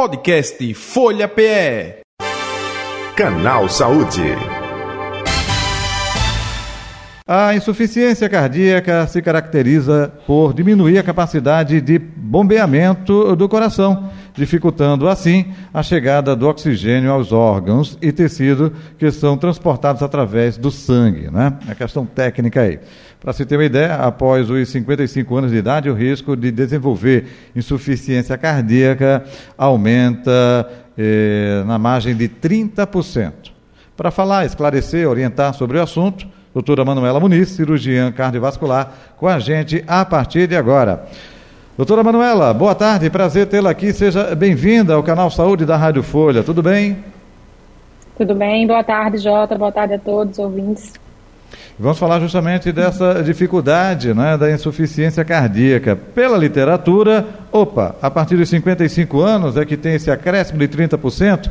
Podcast Folha PE. Canal Saúde. A insuficiência cardíaca se caracteriza por diminuir a capacidade de bombeamento do coração, dificultando assim a chegada do oxigênio aos órgãos e tecido que são transportados através do sangue, né? É questão técnica aí. Para se ter uma ideia, após os 55 anos de idade, o risco de desenvolver insuficiência cardíaca aumenta eh, na margem de 30%. Para falar, esclarecer, orientar sobre o assunto, doutora Manuela Muniz, cirurgiã cardiovascular, com a gente a partir de agora. Doutora Manuela, boa tarde, prazer tê-la aqui. Seja bem-vinda ao canal Saúde da Rádio Folha. Tudo bem? Tudo bem, boa tarde, Jota. Boa tarde a todos os ouvintes. Vamos falar justamente dessa dificuldade né, da insuficiência cardíaca. Pela literatura, opa, a partir dos 55 anos é que tem esse acréscimo de 30%.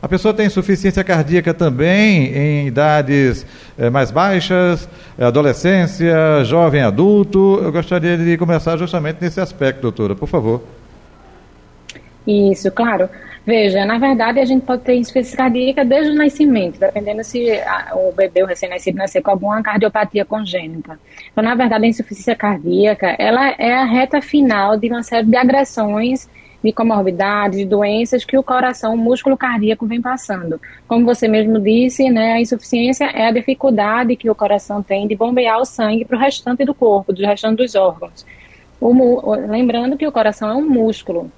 A pessoa tem insuficiência cardíaca também em idades eh, mais baixas, adolescência, jovem adulto. Eu gostaria de começar justamente nesse aspecto, doutora, por favor. Isso, claro. Veja, na verdade, a gente pode ter insuficiência cardíaca desde o nascimento, dependendo se o bebê, o recém-nascido, nascer com alguma cardiopatia congênita. Então, na verdade, a insuficiência cardíaca, ela é a reta final de uma série de agressões de comorbidades, de doenças que o coração, o músculo cardíaco vem passando. Como você mesmo disse, né, a insuficiência é a dificuldade que o coração tem de bombear o sangue para o restante do corpo, do restante dos órgãos. O, lembrando que o coração é um músculo,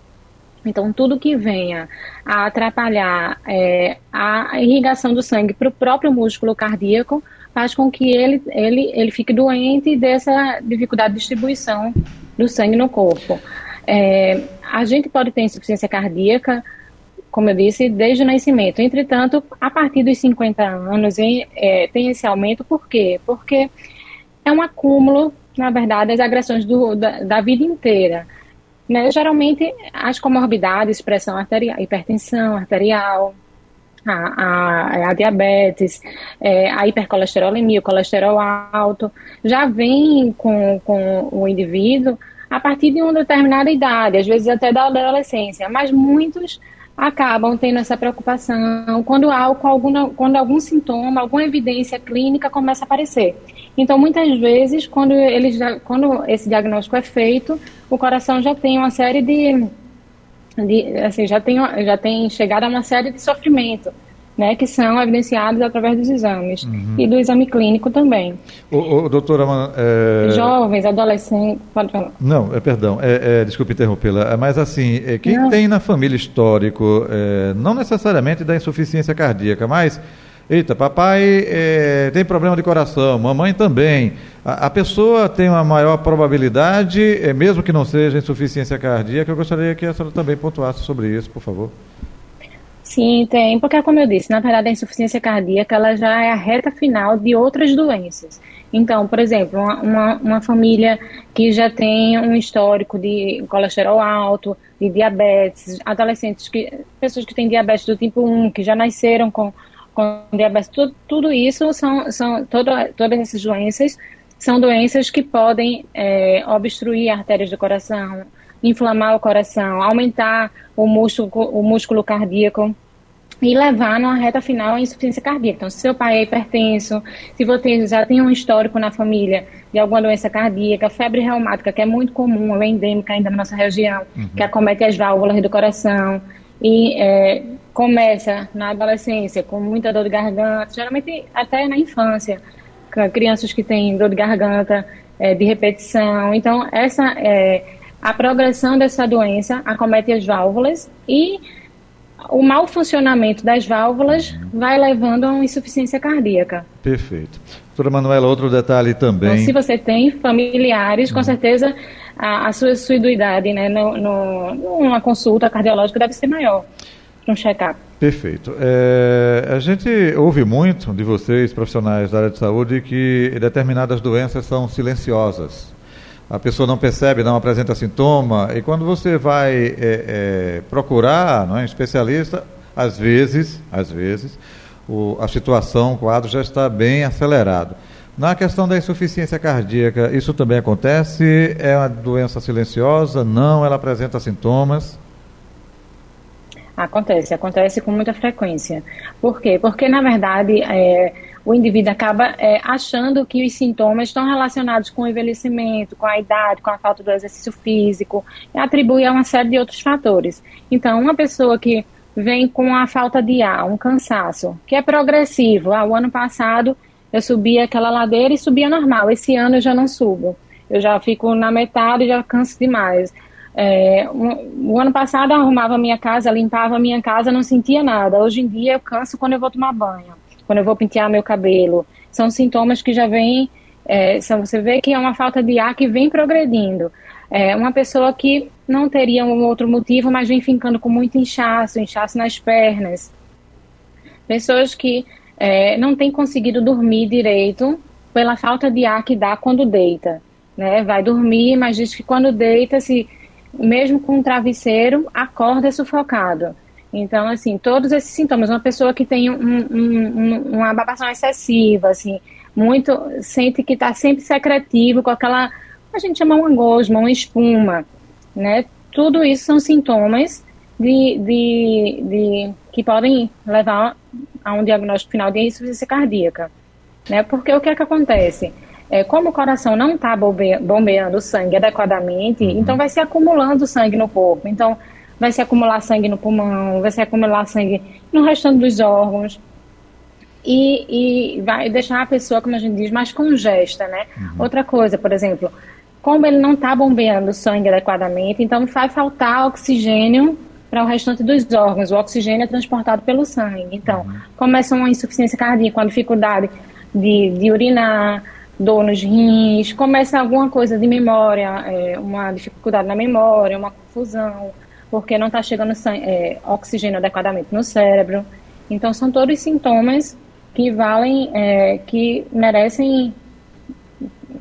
então, tudo que venha a atrapalhar é, a irrigação do sangue para o próprio músculo cardíaco faz com que ele, ele, ele fique doente dessa dificuldade de distribuição do sangue no corpo. É, a gente pode ter insuficiência cardíaca, como eu disse, desde o nascimento. Entretanto, a partir dos 50 anos é, tem esse aumento, por quê? Porque é um acúmulo, na verdade, das agressões do, da, da vida inteira. Né? Geralmente, as comorbidades, pressão arterial, hipertensão arterial, a, a, a diabetes, é, a hipercolesterolemia, o colesterol alto, já vem com, com o indivíduo a partir de uma determinada idade, às vezes até da adolescência, mas muitos acabam tendo essa preocupação quando há algum, quando algum sintoma, alguma evidência clínica começa a aparecer. Então, muitas vezes, quando, eles já, quando esse diagnóstico é feito, o coração já tem uma série de, de assim, já tem, já tem chegado a uma série de sofrimento né, que são evidenciados através dos exames uhum. e do exame clínico também. O, o doutora, é... jovens, adolescentes. Não, é, perdão, é, é, desculpe interrompê-la, mas assim, é, quem não. tem na família histórico, é, não necessariamente da insuficiência cardíaca, mas Eita, papai é, tem problema de coração, mamãe também. A, a, pessoa tem uma maior probabilidade, é, mesmo que não seja insuficiência cardíaca. Eu gostaria que a senhora também pontuasse sobre isso, por favor. Sim, tem, porque como eu disse, na verdade a insuficiência cardíaca ela já é a reta final de outras doenças. Então, por exemplo, uma, uma, uma família que já tem um histórico de colesterol alto, de diabetes, adolescentes, que, pessoas que têm diabetes do tipo 1, que já nasceram com, com diabetes, tudo, tudo isso são, são todo, todas essas doenças são doenças que podem é, obstruir artérias do coração, inflamar o coração, aumentar o músculo, o músculo cardíaco e levar numa reta final a insuficiência cardíaca. Então, se seu pai é hipertenso, se você já tem um histórico na família de alguma doença cardíaca, febre reumática, que é muito comum, é endêmica ainda na nossa região, uhum. que acomete as válvulas do coração, e é, começa na adolescência com muita dor de garganta, geralmente até na infância, crianças que têm dor de garganta é, de repetição. Então, essa é, a progressão dessa doença acomete as válvulas e o mau funcionamento das válvulas vai levando a uma insuficiência cardíaca. Perfeito. Doutora Manuela, outro detalhe também. Então, se você tem familiares, com uhum. certeza a, a sua assiduidade né, no, no, numa consulta cardiológica deve ser maior para um check-up. Perfeito. É, a gente ouve muito de vocês, profissionais da área de saúde, que determinadas doenças são silenciosas a pessoa não percebe, não apresenta sintoma, e quando você vai é, é, procurar não é, um especialista, às vezes, às vezes, o, a situação, o quadro já está bem acelerado. Na questão da insuficiência cardíaca, isso também acontece? É uma doença silenciosa? Não, ela apresenta sintomas? Acontece, acontece com muita frequência. Por quê? Porque, na verdade, é, o indivíduo acaba é, achando que os sintomas estão relacionados com o envelhecimento, com a idade, com a falta do exercício físico, e atribui a uma série de outros fatores. Então, uma pessoa que vem com a falta de ar, um cansaço, que é progressivo. Ah, o ano passado eu subia aquela ladeira e subia normal. Esse ano eu já não subo. Eu já fico na metade e já canso demais. É, um, o ano passado eu arrumava a minha casa, limpava a minha casa, não sentia nada. Hoje em dia eu canso quando eu vou tomar banho, quando eu vou pentear meu cabelo. São sintomas que já vêm, é, você vê que é uma falta de ar que vem progredindo. É uma pessoa que não teria um outro motivo, mas vem ficando com muito inchaço, inchaço nas pernas. Pessoas que é, não têm conseguido dormir direito pela falta de ar que dá quando deita. Né? Vai dormir, mas diz que quando deita, se mesmo com um travesseiro, acorda sufocado. Então, assim, todos esses sintomas, uma pessoa que tem um, um, uma babação excessiva, assim, muito, sente que está sempre secretivo, com aquela, a gente chama uma gosma, uma espuma, né? Tudo isso são sintomas de, de, de que podem levar a um diagnóstico final de insuficiência cardíaca, né? Porque o que é que acontece? É, como o coração não está bombeando sangue adequadamente, uhum. então vai se acumulando sangue no corpo. Então, vai se acumular sangue no pulmão, vai se acumular sangue no restante dos órgãos. E, e vai deixar a pessoa, como a gente diz, mais congesta, né? Uhum. Outra coisa, por exemplo, como ele não está bombeando sangue adequadamente, então vai faltar oxigênio para o restante dos órgãos. O oxigênio é transportado pelo sangue. Então, uhum. começa uma insuficiência cardíaca, uma dificuldade de, de urinar, dor nos rins, começa alguma coisa de memória, é, uma dificuldade na memória, uma confusão, porque não está chegando é, oxigênio adequadamente no cérebro. Então, são todos sintomas que valem, é, que merecem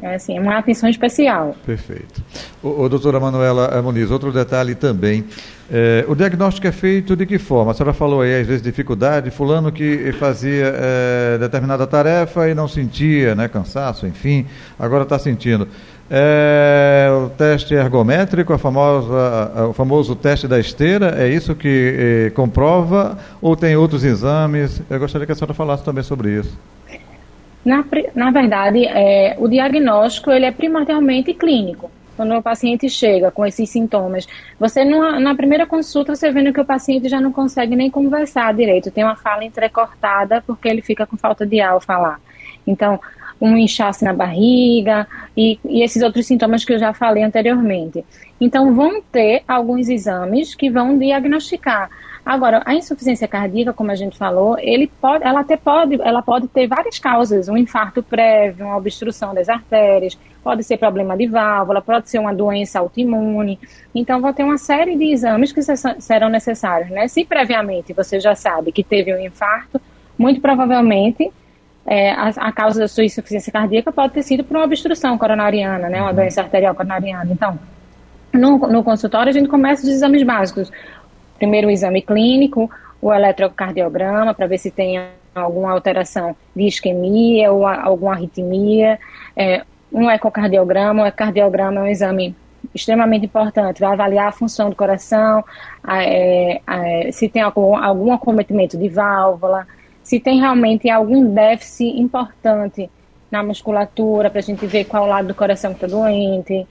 é assim, uma atenção especial. Perfeito. O, o doutora Manuela Muniz, outro detalhe também, é, o diagnóstico é feito de que forma? A senhora falou aí, às vezes, dificuldade, fulano que fazia é, determinada tarefa e não sentia, né, cansaço, enfim, agora está sentindo. É, o teste ergométrico, a famosa, o famoso teste da esteira, é isso que é, comprova ou tem outros exames? Eu gostaria que a senhora falasse também sobre isso. Na, na verdade, é, o diagnóstico ele é primordialmente clínico. Quando o paciente chega com esses sintomas, você numa, na primeira consulta você vendo que o paciente já não consegue nem conversar direito, tem uma fala entrecortada porque ele fica com falta de ar ao falar. Então, um inchaço na barriga e, e, esses outros sintomas que eu já falei anteriormente. Então, vão ter alguns exames que vão diagnosticar. Agora, a insuficiência cardíaca, como a gente falou, ele pode, ela, até pode, ela pode ter várias causas, um infarto prévio, uma obstrução das artérias, pode ser problema de válvula, pode ser uma doença autoimune. Então, vão ter uma série de exames que serão necessários, né? Se previamente você já sabe que teve um infarto, muito provavelmente é, a, a, causa da sua insuficiência cardíaca pode ter sido por uma obstrução coronariana, né? Uma uhum. doença arterial coronariana. Então, no, no consultório a gente começa os exames básicos primeiro o exame clínico, o eletrocardiograma, para ver se tem alguma alteração de isquemia ou alguma arritmia, é, um ecocardiograma, o ecocardiograma é um exame extremamente importante, vai avaliar a função do coração, é, é, se tem algum, algum acometimento de válvula, se tem realmente algum déficit importante na musculatura, para a gente ver qual lado do coração está doente.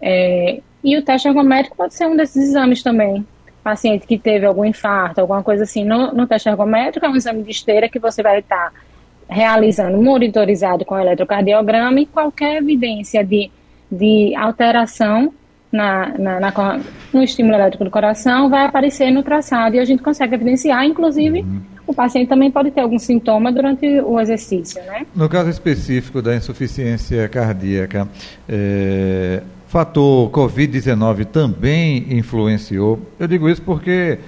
É, e o teste ergométrico pode ser um desses exames também, paciente que teve algum infarto, alguma coisa assim, no, no teste ergométrico, é um exame de esteira que você vai estar realizando monitorizado com eletrocardiograma e qualquer evidência de, de alteração na, na, na, no estímulo elétrico do coração vai aparecer no traçado e a gente consegue evidenciar, inclusive, uhum. o paciente também pode ter algum sintoma durante o exercício, né? No caso específico da insuficiência cardíaca, é, fator Covid-19 também influenciou. Eu digo isso porque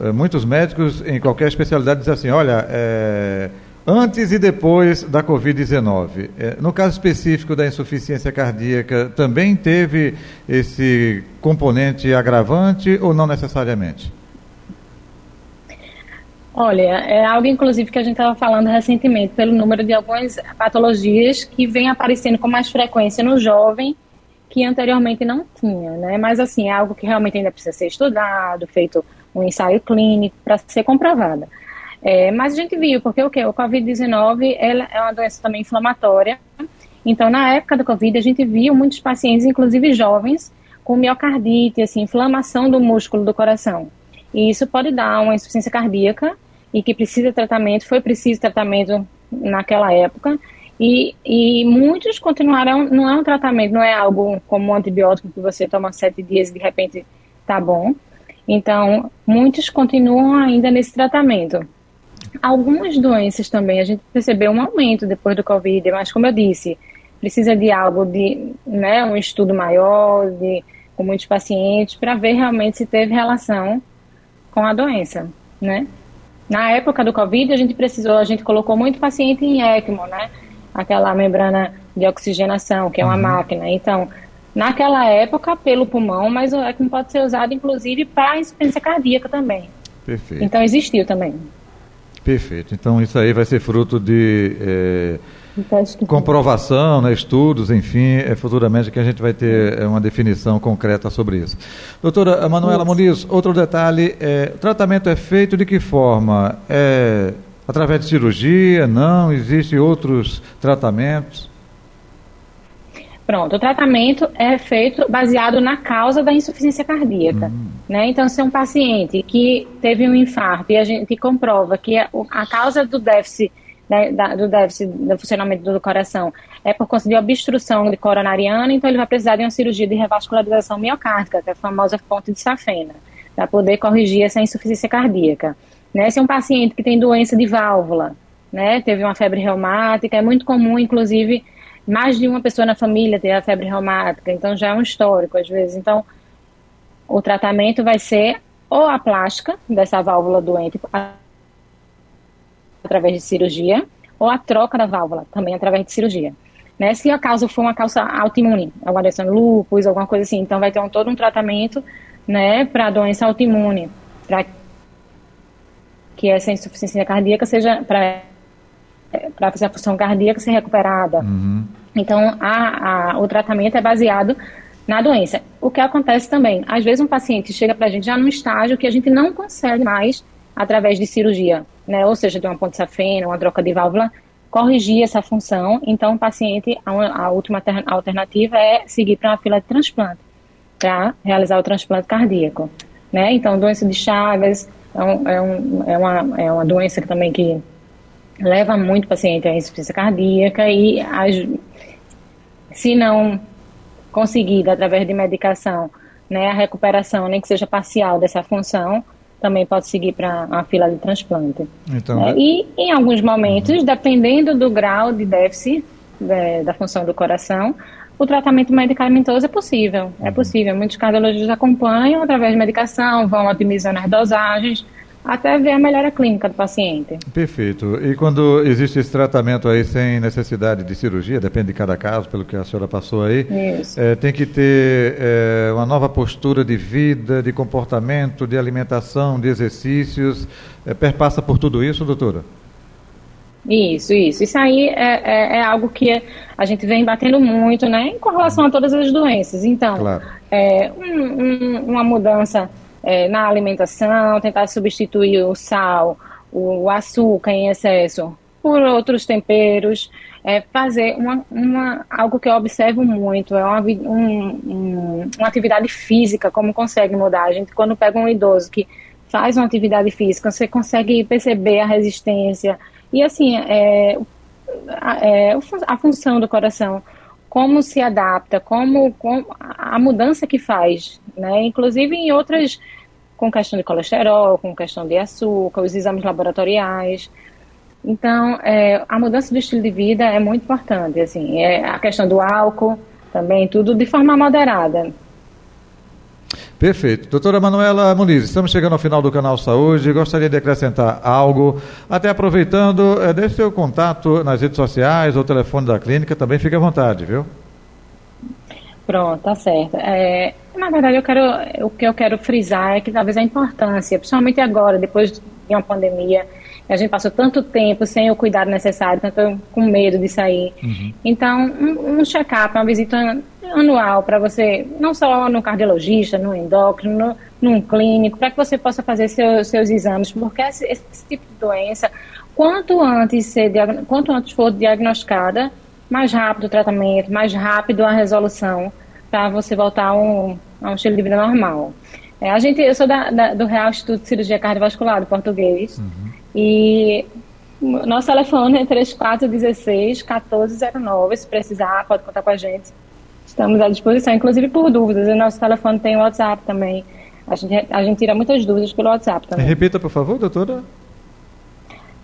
é, muitos médicos em qualquer especialidade dizem assim, olha, é, antes e depois da Covid-19. É, no caso específico da insuficiência cardíaca, também teve esse componente agravante ou não necessariamente? Olha, é algo inclusive que a gente estava falando recentemente pelo número de algumas patologias que vem aparecendo com mais frequência no jovem que anteriormente não tinha, né? Mas assim, é algo que realmente ainda precisa ser estudado, feito um ensaio clínico para ser comprovada. É, mas a gente viu, porque o que? O Covid-19 é uma doença também inflamatória. Então, na época do Covid, a gente viu muitos pacientes, inclusive jovens, com miocardite, assim, inflamação do músculo do coração. E isso pode dar uma insuficiência cardíaca e que precisa de tratamento, foi preciso tratamento naquela época. E, e muitos continuaram, não é um tratamento, não é algo como um antibiótico que você toma sete dias e de repente tá bom. Então, muitos continuam ainda nesse tratamento. Algumas doenças também, a gente percebeu um aumento depois do Covid, mas como eu disse, precisa de algo de, né, um estudo maior, de, com muitos pacientes, para ver realmente se teve relação com a doença, né? Na época do Covid, a gente precisou, a gente colocou muito paciente em ECMO, né? Aquela membrana de oxigenação, que é uma uhum. máquina. Então, naquela época, pelo pulmão, mas o ECMO pode ser usado, inclusive, para insuficiência cardíaca também. Perfeito. Então, existiu também. Perfeito. Então isso aí vai ser fruto de é, comprovação, né, estudos, enfim, é, futuramente que a gente vai ter é, uma definição concreta sobre isso. Doutora Manuela. Muniz, outro detalhe, é, o tratamento é feito de que forma? É através de cirurgia? Não? Existem outros tratamentos? Pronto, o tratamento é feito baseado na causa da insuficiência cardíaca. Uhum. Né? Então, se é um paciente que teve um infarto e a gente comprova que a, a causa do déficit, né, da, do déficit do funcionamento do coração é por conta de obstrução de coronariana, então ele vai precisar de uma cirurgia de revascularização miocárdica, que é a famosa ponte de safena, para poder corrigir essa insuficiência cardíaca. Né? Se é um paciente que tem doença de válvula, né, teve uma febre reumática, é muito comum, inclusive, mais de uma pessoa na família ter a febre reumática, então já é um histórico às vezes. Então, o tratamento vai ser ou a plástica dessa válvula doente através de cirurgia, ou a troca da válvula também através de cirurgia. Né? Se a causa for uma causa autoimune, alguma doença lúpus, alguma coisa assim, então vai ter um, todo um tratamento né, para doença autoimune, para que essa insuficiência cardíaca seja para para fazer a função cardíaca ser recuperada. Uhum. Então, a, a, o tratamento é baseado na doença. O que acontece também, às vezes um paciente chega para a gente já num estágio que a gente não consegue mais, através de cirurgia, né, ou seja, de uma ponte safena, uma troca de válvula, corrigir essa função. Então, o paciente, a, a última alternativa é seguir para uma fila de transplante, para realizar o transplante cardíaco. Né? Então, doença de Chagas é, um, é, um, é, uma, é uma doença que também que leva muito paciente à insuficiência cardíaca e se não conseguida através de medicação, né, a recuperação, nem que seja parcial dessa função, também pode seguir para a fila de transplante. Então, né? E em alguns momentos, uhum. dependendo do grau de déficit é, da função do coração, o tratamento medicamentoso é possível. É uhum. Possível. Muitos cardiologistas acompanham através de medicação, vão otimizando as dosagens até ver a melhora clínica do paciente. Perfeito. E quando existe esse tratamento aí sem necessidade de cirurgia, depende de cada caso, pelo que a senhora passou aí, é, tem que ter é, uma nova postura de vida, de comportamento, de alimentação, de exercícios. É, perpassa por tudo isso, doutora? Isso, isso. Isso aí é, é, é, algo que a gente vem batendo muito, né, com relação a todas as doenças. Então, claro. é, um, um, uma mudança é, na alimentação, tentar substituir o sal, o açúcar em excesso por outros temperos, é, fazer uma, uma, algo que eu observo muito, é uma, um, um, uma atividade física, como consegue mudar. A gente, quando pega um idoso que faz uma atividade física, você consegue perceber a resistência. E assim, é, a, é, a função do coração, como se adapta, como, como a mudança que faz, né? Inclusive em outras com questão de colesterol, com questão de açúcar, os exames laboratoriais. Então, é, a mudança do estilo de vida é muito importante, assim, é a questão do álcool também, tudo de forma moderada. Perfeito. Doutora Manuela Muniz, estamos chegando ao final do canal Saúde. Gostaria de acrescentar algo. Até aproveitando, é, deixe seu contato nas redes sociais ou telefone da clínica, também fique à vontade, viu? Pronto, tá certo. É, na verdade, eu quero, o que eu quero frisar é que talvez a importância, principalmente agora, depois de uma pandemia, A gente passou tanto tempo sem o cuidado necessário, tanto com medo de sair. Uhum. Então, um, um check-up, uma visita anual para você, não só no cardiologista, no endócrino, no, num clínico, para que você possa fazer seu, seus exames, porque esse, esse, tipo de doença, quanto antes, ser, quanto antes for diagnosticada, mais rápido o tratamento, mais rápido a resolução, para você voltar a um, a um estilo de vida normal. É, a gente, eu sou da, da, do Real Instituto de Cirurgia Cardiovascular, do português, uhum. E nosso telefone é 3416 1409, se precisar, pode contar com a gente. Estamos à disposição, inclusive por dúvidas. O nosso telefone tem WhatsApp também. A gente, a gente tira muitas dúvidas pelo WhatsApp também. Repita, por favor, doutora.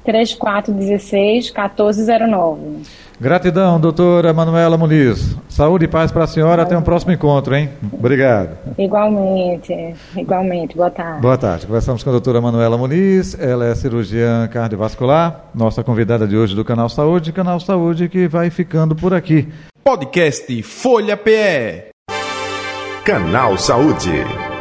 3416 1409. Gratidão, doutora Manuela Muniz. Saúde e paz para a senhora. Até um próximo encontro, hein? Obrigado. Igualmente, igualmente. Boa tarde. Boa tarde. Conversamos com a doutora Manuela Muniz. Ela é cirurgiã cardiovascular, nossa convidada de hoje do Canal Saúde. Canal Saúde que vai ficando por aqui. Podcast Folha PE. Canal Saúde.